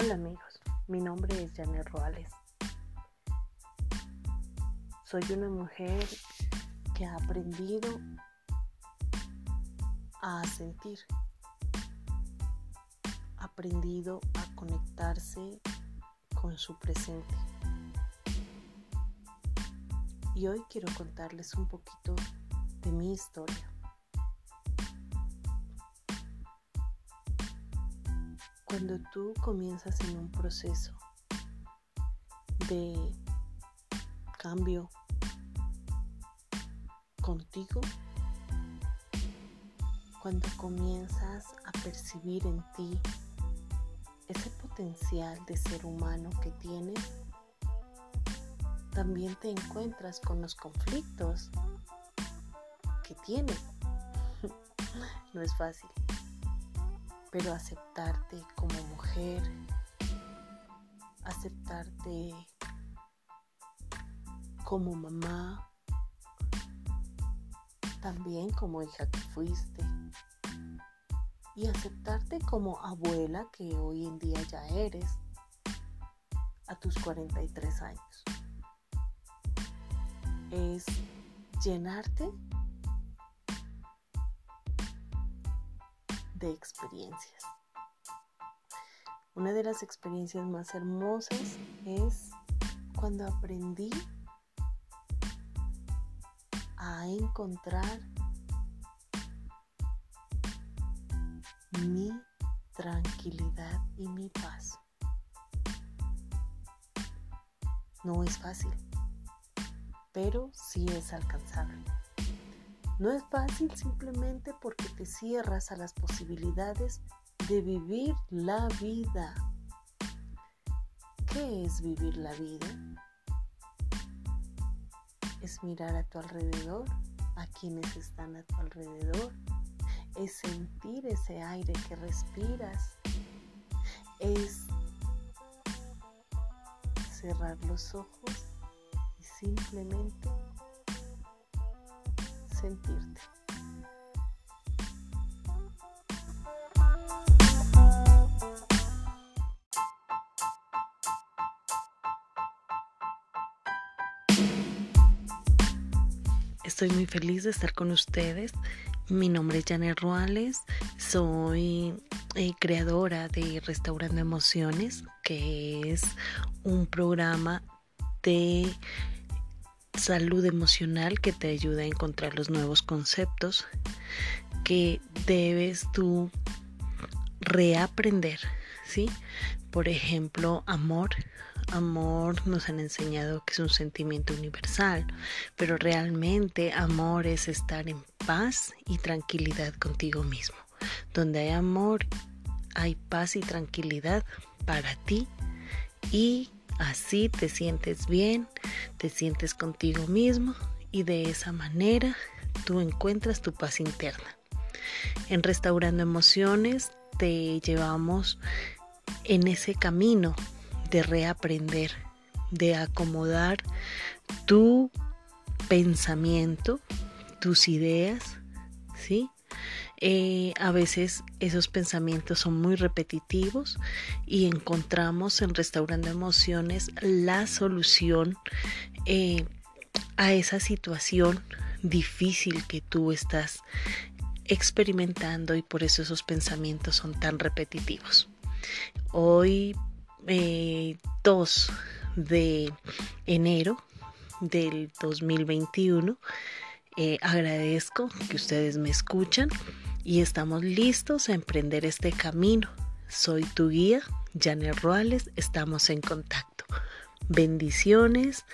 Hola amigos, mi nombre es Janet Roales. Soy una mujer que ha aprendido a sentir, aprendido a conectarse con su presente. Y hoy quiero contarles un poquito de mi historia. Cuando tú comienzas en un proceso de cambio contigo, cuando comienzas a percibir en ti ese potencial de ser humano que tienes, también te encuentras con los conflictos que tienes. no es fácil pero aceptarte como mujer, aceptarte como mamá, también como hija que fuiste, y aceptarte como abuela que hoy en día ya eres a tus 43 años. Es llenarte de experiencias. Una de las experiencias más hermosas es cuando aprendí a encontrar mi tranquilidad y mi paz. No es fácil, pero sí es alcanzable. No es fácil simplemente porque te cierras a las posibilidades de vivir la vida. ¿Qué es vivir la vida? Es mirar a tu alrededor, a quienes están a tu alrededor. Es sentir ese aire que respiras. Es cerrar los ojos y simplemente sentirte. Estoy muy feliz de estar con ustedes. Mi nombre es Janet Ruales. Soy eh, creadora de Restaurando Emociones, que es un programa de salud emocional que te ayuda a encontrar los nuevos conceptos que debes tú reaprender, ¿sí? Por ejemplo, amor. Amor nos han enseñado que es un sentimiento universal, pero realmente amor es estar en paz y tranquilidad contigo mismo. Donde hay amor, hay paz y tranquilidad para ti y Así te sientes bien, te sientes contigo mismo y de esa manera tú encuentras tu paz interna. En Restaurando Emociones te llevamos en ese camino de reaprender, de acomodar tu pensamiento, tus ideas, ¿sí? Eh, a veces esos pensamientos son muy repetitivos y encontramos en Restaurando Emociones la solución eh, a esa situación difícil que tú estás experimentando y por eso esos pensamientos son tan repetitivos. Hoy, 2 eh, de enero del 2021, agradezco que ustedes me escuchan y estamos listos a emprender este camino. Soy tu guía, Janet Ruales, estamos en contacto. Bendiciones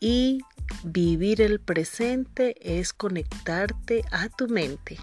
y vivir el presente es conectarte a tu mente.